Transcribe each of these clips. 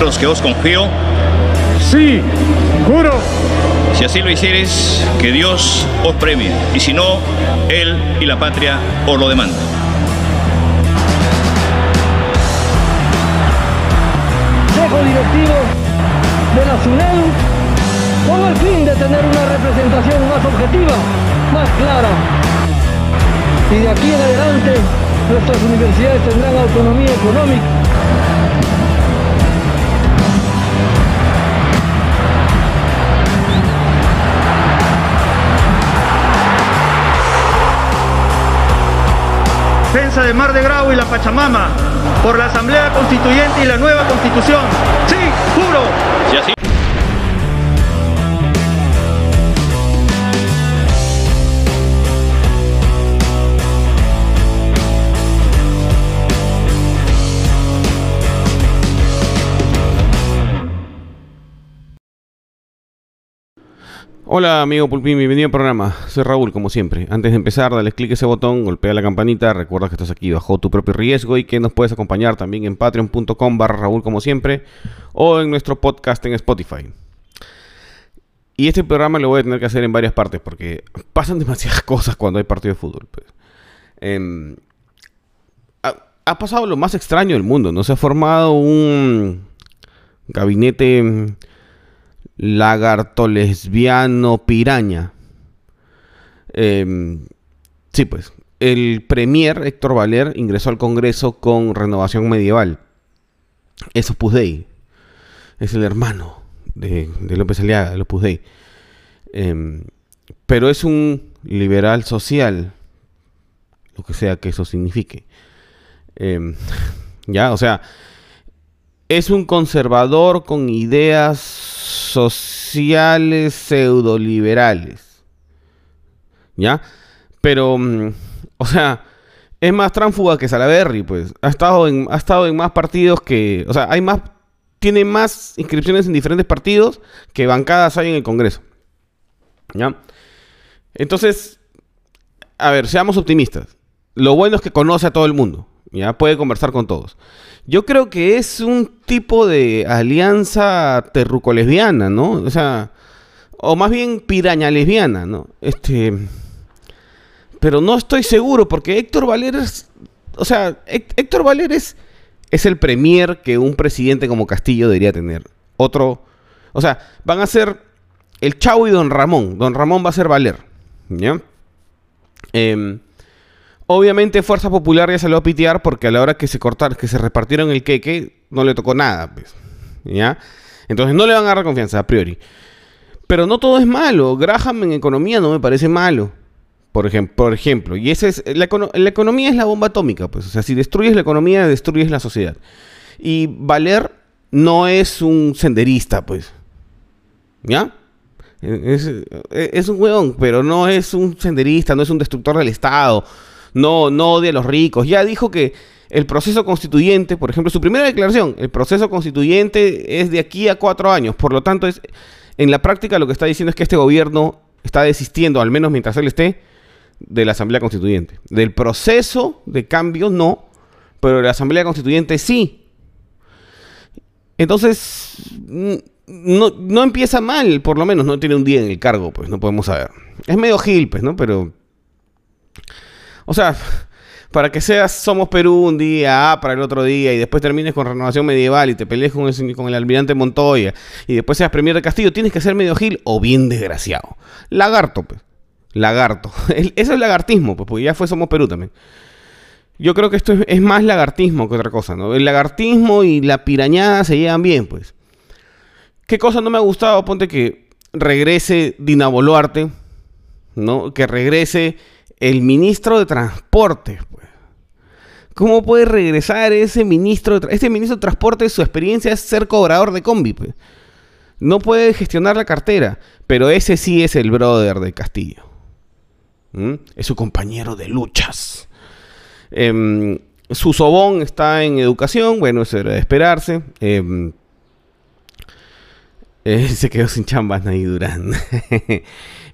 los que os confío. Sí, juro. Si así lo hicieres, que Dios os premie, y si no, Él y la patria os lo demandan. Consejo Directivo de la SUNEDU con el fin de tener una representación más objetiva, más clara. Y de aquí en adelante nuestras universidades tendrán autonomía económica. De Mar de Grau y la Pachamama por la Asamblea Constituyente y la nueva Constitución. Sí, juro. Si así Hola amigo Pulpín, bienvenido al programa. Soy Raúl, como siempre. Antes de empezar, dale clic a ese botón, golpea la campanita, recuerda que estás aquí bajo tu propio riesgo y que nos puedes acompañar también en patreon.com barra Raúl como siempre o en nuestro podcast en Spotify. Y este programa lo voy a tener que hacer en varias partes porque pasan demasiadas cosas cuando hay partido de fútbol. pues. Em, ha, pasado lo más extraño del mundo, ¿no? Se ha formado un gabinete mm, lagarto lesbiano piraña. Em, sí, pues. El premier Héctor Valer ingresó al Congreso con renovación medieval. Es Opus Dei. Es el hermano de, de López Aliaga, del Opus Dei. Em, pero es un liberal social. Lo que sea que eso signifique. Em, ya, o sea, es un conservador con ideas sociales pseudoliberales. ¿Ya? Pero, mm, o sea, es más tránfuga que Salaberry, pues. Ha estado en, ha estado en más partidos que. O sea, hay más. Tiene más inscripciones en diferentes partidos que bancadas hay en el Congreso. ¿Ya? Entonces, a ver, seamos optimistas. Lo bueno es que conoce a todo el mundo. Ya puede conversar con todos. Yo creo que es un tipo de alianza terruco-lesbiana, ¿no? O sea, o más bien piraña lesbiana, ¿no? Este. Pero no estoy seguro, porque Héctor Valer es. O sea, Hé- Héctor Valer es, es el premier que un presidente como Castillo debería tener. Otro. O sea, van a ser el Chavo y Don Ramón. Don Ramón va a ser Valer. ¿Ya? Em, Obviamente Fuerza Popular ya se lo va a pitear porque a la hora que se cortaron, que se repartieron el queque, no le tocó nada, pues. ¿Ya? Entonces no le van a dar confianza a priori. Pero no todo es malo. Graham en economía no me parece malo. Por ejemplo, por ejemplo. Y ese es. La economía es la bomba atómica, pues. O sea, si destruyes la economía, destruyes la sociedad. Y Valer no es un senderista, pues. ¿Ya? Es, es un hueón, pero no es un senderista, no es un destructor del Estado. No, no odia a los ricos. Ya dijo que el proceso constituyente, por ejemplo, su primera declaración, el proceso constituyente es de aquí a cuatro años. Por lo tanto, es, en la práctica lo que está diciendo es que este gobierno está desistiendo, al menos mientras él esté, de la Asamblea Constituyente. Del proceso de cambio no, pero de la Asamblea Constituyente sí. Entonces, mm, no, no empieza mal, por lo menos no tiene un día en el cargo, pues no podemos saber. Es medio gil, pues, ¿no? Pero... O sea, para que seas Somos Perú un día, A para el otro día, y después termines con Renovación Medieval y te pelees con el, con el almirante Montoya, y después seas Premier de Castillo, tienes que ser medio gil o bien desgraciado. Lagarto, pues. Lagarto. Eso es lagartismo, pues, porque ya fue Somos Perú también. Yo creo que esto es, es más lagartismo que otra cosa, ¿no? El lagartismo y la pirañada se llevan bien, pues. ¿Qué cosa no me ha gustado? Ponte que regrese Dina Boluarte, ¿no? Que regrese el ministro de Transporte, pues. ¿Cómo puede regresar ese ministro de Este ministro de Transporte, su experiencia es ser cobrador de combi, pues. No puede gestionar la cartera, pero ese sí es el brother de Castillo. Es su compañero de luchas. Em, su sobón está en educación, bueno, eso era de esperarse. Em, eh, se quedó sin chambas Nay Durán.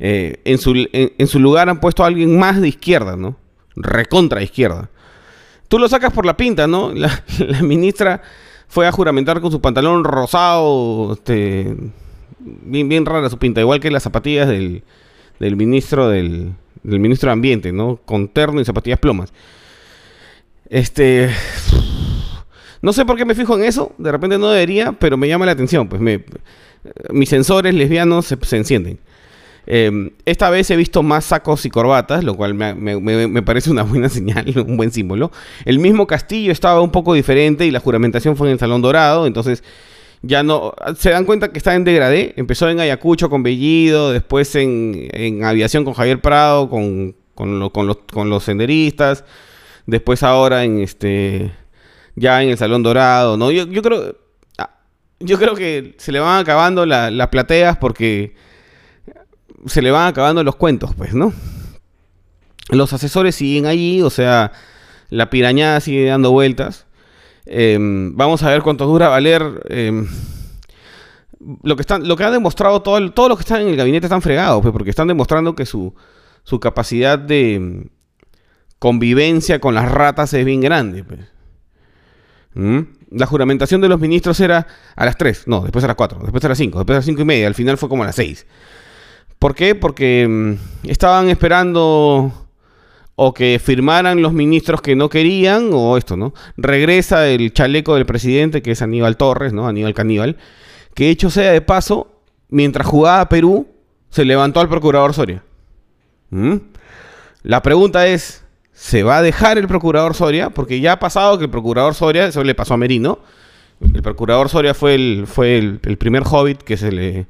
Eh, en, su, en, su lugar han puesto a alguien más de izquierda, ¿no? Recontra izquierda. Tú lo sacas por la pinta, ¿no? La, ministra fue a juramentar con su pantalón rosado, este, bien, bien rara su pinta, igual que las zapatillas del, del ministro del, del ministro de Ambiente, ¿no? Con terno y zapatillas plomas. Este. No sé por qué me fijo en eso, de repente no debería, pero me llama la atención, pues me, mis sensores lesbianos se, encienden. Em, esta vez he visto más sacos y corbatas, lo cual me, me, parece una buena señal, un buen símbolo. El mismo castillo estaba un poco diferente y la juramentación fue en el Salón Dorado, entonces ya no. Se dan cuenta que está en degradé. Empezó en Ayacucho con Bellido, después en, en aviación con Javier Prado, con, con, los, con los senderistas, después ahora en este. Ya en el Salón Dorado, ¿no? Yo, yo creo. Yo creo que se le van acabando las plateas porque se le van acabando los cuentos, pues, ¿no? Los asesores siguen allí, o sea, la pirañada sigue dando vueltas. Em, vamos a ver cuánto dura valer. Em, lo que están, lo que han demostrado todo, todos los que están en el gabinete están fregados, pues, porque están demostrando que su, su capacidad de em, convivencia con las ratas es bien grande. Pues. ¿Mm? La juramentación de los ministros era a las 3, no, después a las 4, después a las 5, después a las 5 y media, al final fue como a las 6. ¿Por qué? Porque estaban esperando o que firmaran los ministros que no querían, o esto, ¿no? Regresa el chaleco del presidente, que es Aníbal Torres, ¿no? Aníbal Caníbal, que hecho sea de paso, mientras jugaba Perú, se levantó al procurador Soria. ¿Mm? La pregunta es, ¿se va a dejar el procurador Soria? Porque ya ha pasado que el procurador Soria, eso le pasó a Merino, el procurador Soria fue el, fue el, primer hobbit que se le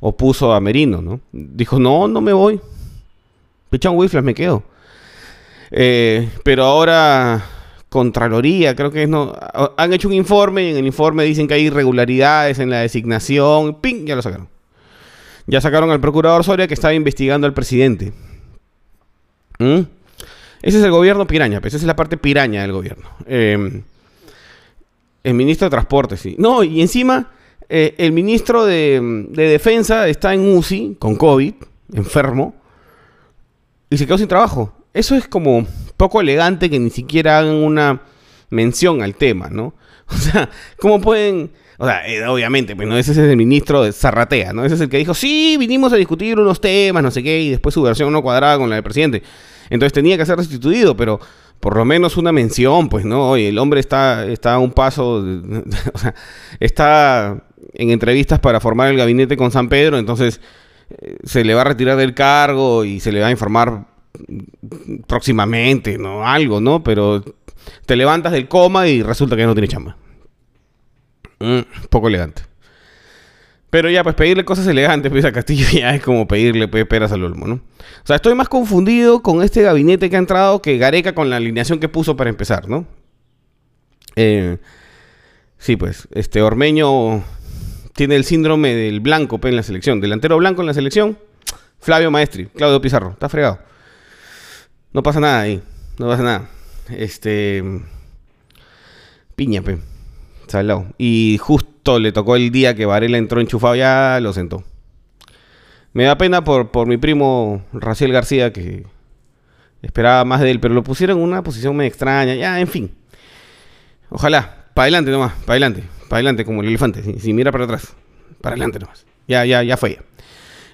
opuso a Merino, ¿no? Dijo, no, no me voy. Pichan Wiflas, me quedo. Eh, pero ahora Contraloría, creo que es no. Han hecho un informe y en el informe dicen que hay irregularidades en la designación. ¡Ping! Ya lo sacaron. Ya sacaron al procurador Soria que estaba investigando al presidente. ¿Mm? Ese es el gobierno piraña, pues esa es la parte piraña del gobierno. Em, el ministro de Transporte, sí. No, y encima, eh, el ministro de, de Defensa está en UCI con COVID, enfermo, y se quedó sin trabajo eso es como poco elegante que ni siquiera hagan una mención al tema, ¿no? O sea, ¿cómo pueden...? O sea, eh, obviamente, pues, ¿no? Ese es el ministro de Zarratea, ¿no? Ese es el que dijo, sí, vinimos a discutir unos temas, no sé qué, y después su versión no cuadraba con la del presidente. Entonces tenía que ser restituido, pero por lo menos una mención, pues, ¿no? Oye, el hombre está, está a un paso, o sea, está en entrevistas para formar el gabinete con San Pedro, entonces eh, se le va a retirar del cargo y se le va a informar próximamente, ¿no? Algo, ¿no? Pero te levantas del coma y resulta que no tiene chamba. Mm, poco elegante. Pero ya, pues pedirle cosas elegantes pues, a Castillo ya es como pedirle pues, peras al olmo, ¿no? O sea, estoy más confundido con este gabinete que ha entrado que Gareca con la alineación que puso para empezar, ¿no? Eh, sí, pues, este Ormeño tiene el síndrome del blanco pues, en la selección. Delantero blanco en la selección, Flavio Maestri, Claudio Pizarro, está fregado. No pasa nada ahí. No pasa nada. Este. Piña, pe. Salado. Y justo le tocó el día que Varela entró enchufado, ya lo sentó. Me da pena por, por mi primo Raciel García, que esperaba más de él, pero lo pusieron en una posición muy extraña. Ya, en fin. Ojalá. Para adelante nomás. Para adelante. Para adelante, como el elefante. Si, mira para atrás. Para adelante nomás. Ya, ya, ya fue.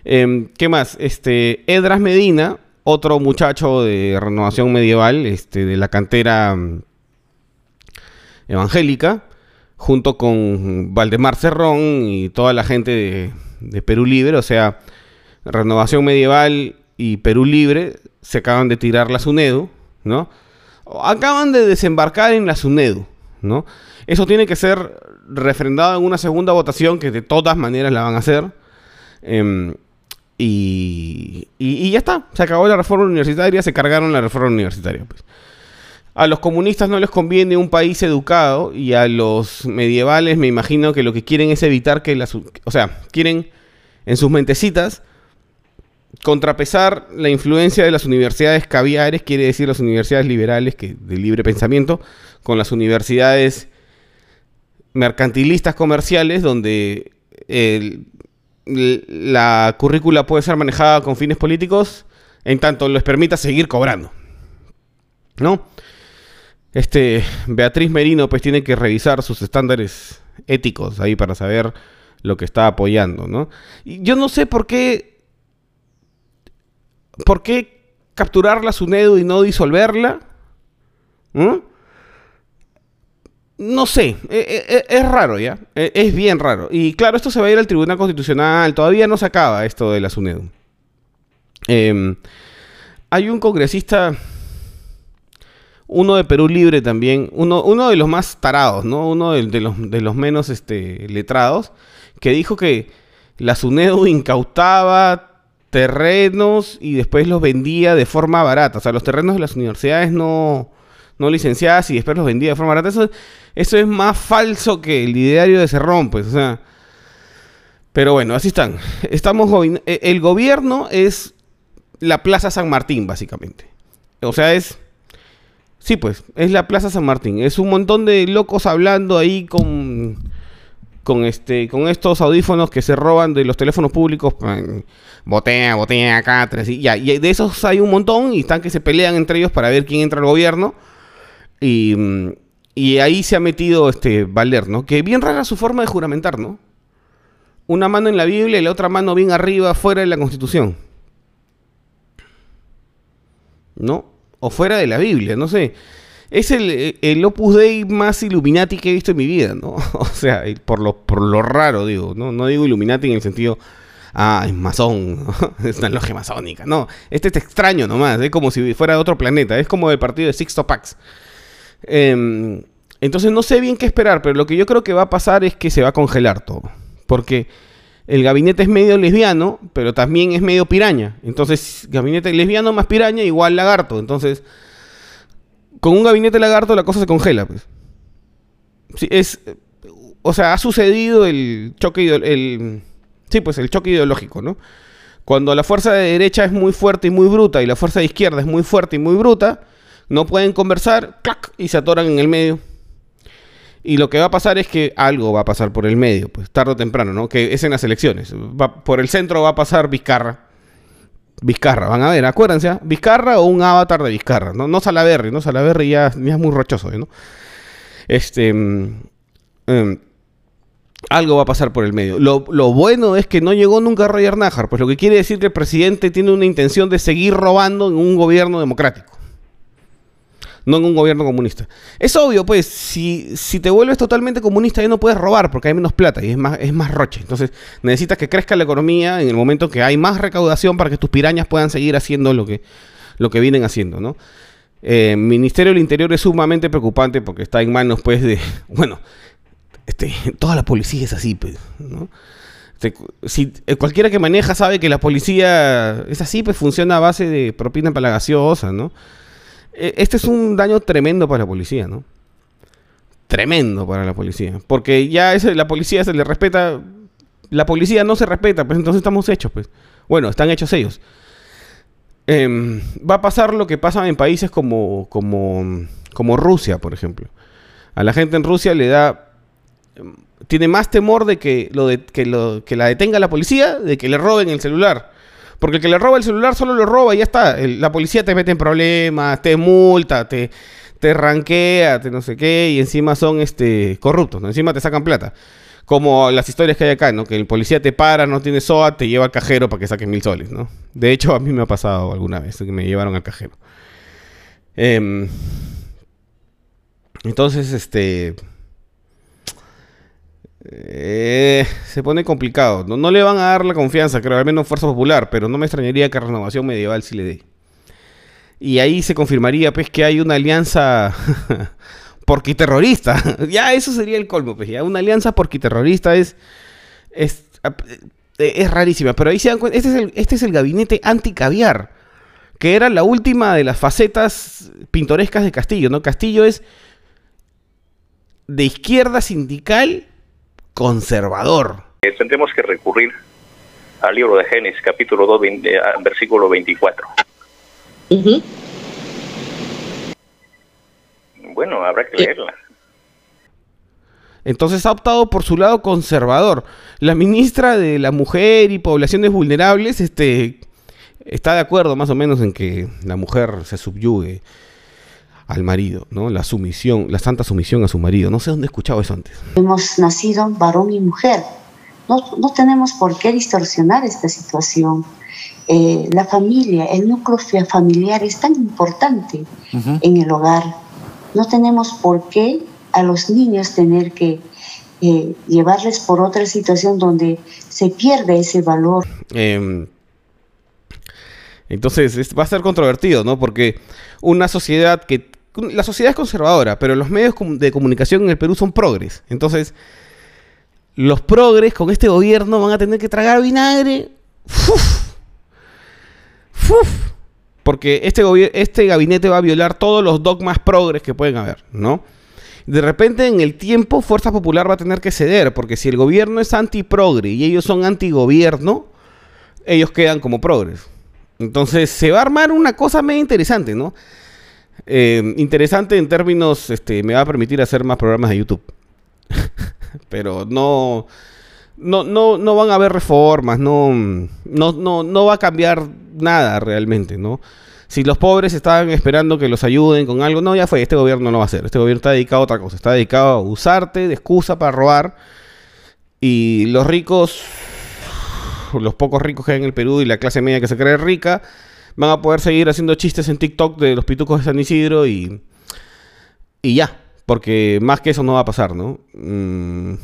Em, ¿Qué más? Este, Edras Medina otro muchacho de renovación medieval, este, de la cantera mm, evangélica, junto con Valdemar Cerrón y toda la gente de, Perú Libre, o sea, renovación medieval y Perú Libre se acaban de tirar la SUNEDU, ¿no? Acaban de desembarcar en la SUNEDU, ¿no? Eso tiene que ser refrendado en una segunda votación que de todas maneras la van a hacer. Em, y, y, ya está, se acabó la reforma universitaria, se cargaron la reforma universitaria. Pues. A los comunistas no les conviene un país educado y a los medievales me imagino que lo que quieren es evitar que las... O sea, quieren en sus mentecitas contrapesar la influencia de las universidades caviares, quiere decir las universidades liberales que, de libre pensamiento, con las universidades mercantilistas comerciales donde la currícula puede ser manejada con fines políticos en tanto les permita seguir cobrando. ¿No? Este Beatriz Merino pues tiene que revisar sus estándares éticos ahí para saber lo que está apoyando, ¿no? Y yo no sé por qué por qué capturar la SUNEDU y no disolverla. No sé, e, e, e, es, raro ya, es bien raro. Y claro, esto se va a ir al Tribunal Constitucional, todavía no se acaba esto de la SUNEDU. Em, hay un congresista uno de Perú Libre también, uno, uno de los más tarados, ¿no? Uno de, los, de los menos este, letrados, que dijo que la SUNEDU incautaba terrenos y después los vendía de forma barata. O sea, los terrenos de las universidades no, no licenciadas y después los vendía de forma barata. Eso, eso es más falso que el ideario de Cerrón, pues, o sea. Pero bueno, así están. Estamos e, el gobierno es la Plaza San Martín, básicamente. O sea, es Sí, pues, es la Plaza San Martín. Es un montón de locos hablando ahí con con este con estos audífonos que se roban de los teléfonos públicos botea botea acá y ya y de esos hay un montón y están que se pelean entre ellos para ver quién entra al gobierno. Y, y ahí se ha metido este Valer no que bien rara su forma de juramentar no una mano en la Biblia y la otra mano bien arriba fuera de la Constitución. No o fuera de la Biblia, no sé. Es el, el Opus Dei más Illuminati que he visto en mi vida, ¿no? O sea, por lo, por lo raro, digo, ¿no? No digo Illuminati en el sentido, ah, es masón, es una logia masónica. No, este es extraño nomás, es como si fuera de otro planeta, es como el partido de Sixto Pax. Em, entonces no sé bien qué esperar, pero lo que yo creo que va a pasar es que se va a congelar todo. Porque el gabinete es medio lesbiano, pero también es medio piraña. Entonces, gabinete lesbiano más piraña igual lagarto. Entonces, con un gabinete lagarto la cosa se congela, pues. Es, o sea, ha sucedido el choque, el, sí, pues el choque ideológico, ¿no? Cuando la fuerza de derecha es muy fuerte y muy bruta y la fuerza de izquierda es muy fuerte y muy bruta, no pueden conversar, clac, y se atoran en el medio. Y lo que va a pasar es que algo va a pasar por el medio, pues tarde o temprano, ¿no? Que es en las elecciones. por el centro va a pasar Vizcarra. Vizcarra, van a ver, acuérdense, ¿ah? Vizcarra o un avatar de Vizcarra, ¿no? No Salaberry, ¿no? Salaberry ya, es muy rochoso, ¿no? Este. Mm, em, algo va a pasar por el medio. Lo, lo, bueno es que no llegó nunca Roger Najar, pues lo que quiere decir que el presidente tiene una intención de seguir robando en un gobierno democrático no en un gobierno comunista. Es obvio, pues, si, si te vuelves totalmente comunista ya no puedes robar porque hay menos plata y es más, es más roche. Entonces necesitas que crezca la economía en el momento que hay más recaudación para que tus pirañas puedan seguir haciendo lo que, lo que vienen haciendo, ¿no? Eh, Ministerio del Interior es sumamente preocupante porque está en manos, pues, de, bueno, este, toda la policía es así, pues, ¿no? Este, si eh, cualquiera que maneja sabe que la policía es así, pues funciona a base de propina para la gaseosa, ¿no? Eh, este es un daño tremendo para la policía, ¿no? Tremendo para la policía. Porque ya la policía se le respeta. La policía no se respeta, pues entonces estamos hechos, pues. Bueno, están hechos ellos. Em, va a pasar lo que pasa en países como, como, como Rusia, por ejemplo. A la gente en Rusia le da. Tiene más temor de que, lo de, que, lo, que la detenga la policía, de que le roben el celular. Porque el que le roba el celular solo lo roba y ya está. la policía te mete en problemas, te multa, te, te ranquea, te no sé qué, y encima son este corruptos, ¿no? Encima te sacan plata. Como las historias que hay acá, ¿no? Que el policía te para, no tiene SOA, te lleva al cajero para que saques mil soles, ¿no? De hecho, a mí me ha pasado alguna vez que me llevaron al cajero. Em, entonces, este eh, se pone complicado. No, le van a dar la confianza, creo, al menos Fuerza Popular, pero no me extrañaría que Renovación Medieval sí le dé. Y ahí se confirmaría, pues, que hay una alianza porquiterrorista. ya, eso sería el colmo, pues. Ya, una alianza porquiterrorista es, es, es rarísima. Pero ahí se dan cuenta, este es el, este es el gabinete anti-caviar, que era la última de las facetas pintorescas de Castillo, ¿no? Castillo es de izquierda sindical conservador. Eh, tendremos que recurrir al libro de Génesis, capítulo 2, eh, versículo 24. Bueno, habrá que leerla. Entonces ha optado por su lado conservador. La ministra de la Mujer y Poblaciones Vulnerables este, está de acuerdo más o menos en que la mujer se subyugue al marido, ¿no? La sumisión, la santa sumisión a su marido. No sé dónde he escuchado eso antes. Hemos nacido varón y mujer. No, no tenemos por qué distorsionar esta situación. Eh, la familia, el núcleo familiar es tan importante en el hogar. No tenemos por qué a los niños tener que eh, llevarles por otra situación donde se pierde ese valor. Em, entonces va a ser controvertido, ¿no? Porque una sociedad que... La sociedad es conservadora, pero los medios de comunicación en el Perú son progres. Entonces, los progres con este gobierno van a tener que tragar vinagre. Porque este, este gabinete va a violar todos los dogmas progres que pueden haber, ¿no? De repente en el tiempo Fuerza Popular va a tener que ceder, porque si el gobierno es anti-progre y ellos son anti-gobierno, ellos quedan como progres. Entonces se va a armar una cosa medio interesante, ¿no? Eh, interesante en términos, este, me va a permitir hacer más programas de YouTube. Pero no, no, no, no van a haber reformas, no, no, no, no va a cambiar nada realmente, ¿no? Si los pobres estaban esperando que los ayuden con algo, no, ya fue, este gobierno no lo va a hacer. Este gobierno está dedicado a otra cosa, está dedicado a usarte de excusa para robar. Y los ricos, los pocos ricos que hay en el Perú y la clase media que se cree rica, van a poder seguir haciendo chistes en TikTok de los pitucos de San Isidro y, y ya. Porque más que eso no va a pasar, ¿no? Mm,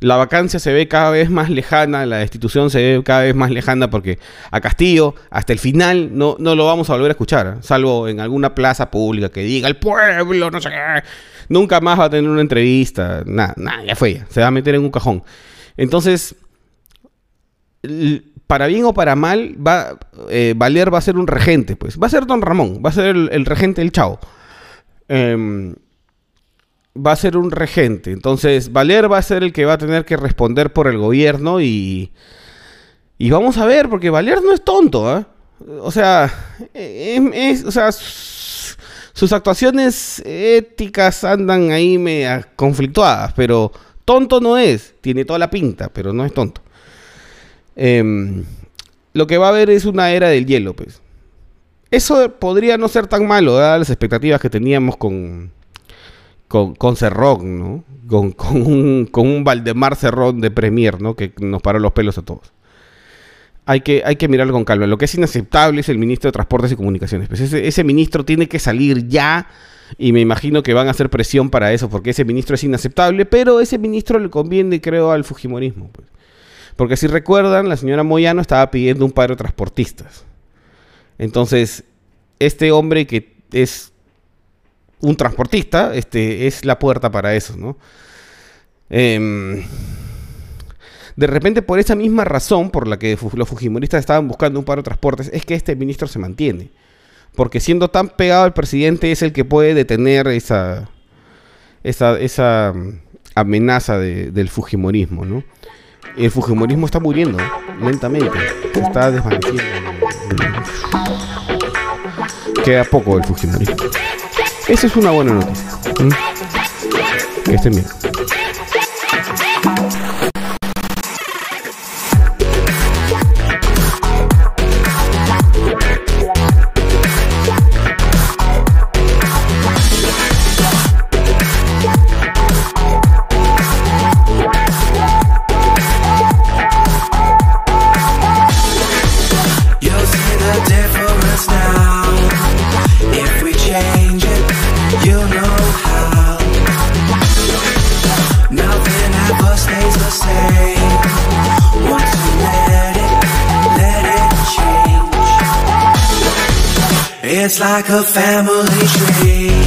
la vacancia se ve cada vez más lejana, la destitución se ve cada vez más lejana porque a Castillo, hasta el final, no, no lo vamos a volver a escuchar, salvo en alguna plaza pública que diga el pueblo, no sé qué. Nunca más va a tener una entrevista, nada, nada, ya fue, se va a meter en un cajón. Entonces, para bien o para mal, va, eh, Valer va a ser un regente, pues. Va a ser Don Ramón, va a ser el, regente del Chao. Em, va a ser un regente. Entonces, Valer va a ser el que va a tener que responder por el gobierno y. Y vamos a ver, porque Valer no es tonto, ¿eh? O sea, o sea, sus actuaciones éticas andan ahí media conflictuadas, pero tonto no es. Tiene toda la pinta, pero no es tonto. Em, lo que va a haber es una era del hielo, pues. Eso podría no ser tan malo, dadas las expectativas que teníamos con, con, con Cerrón, ¿no? Con, un, con un Valdemar Cerrón de Premier, ¿no? Que nos paró los pelos a todos. Hay que, hay que mirarlo con calma. Lo que es inaceptable es el ministro de Transportes y Comunicaciones. Pues ese, ministro tiene que salir ya y me imagino que van a hacer presión para eso porque ese ministro es inaceptable, pero ese ministro le conviene, creo, al Fujimorismo. Pues. Porque si recuerdan, la señora Moyano estaba pidiendo un paro de transportistas. Entonces, este hombre que es un transportista, este, es la puerta para eso, ¿no? Em, de repente, por esa misma razón por la que los fujimoristas estaban buscando un paro de transportes, es que este ministro se mantiene. Porque siendo tan pegado al presidente es el que puede detener esa, esa, esa mm, amenaza del fujimorismo, ¿no? El fujimorismo está muriendo lentamente, se está desvaneciendo. Queda poco del fujimorismo. Esa es una buena noticia. ¿Mm? Que estén bien. Like a family tree.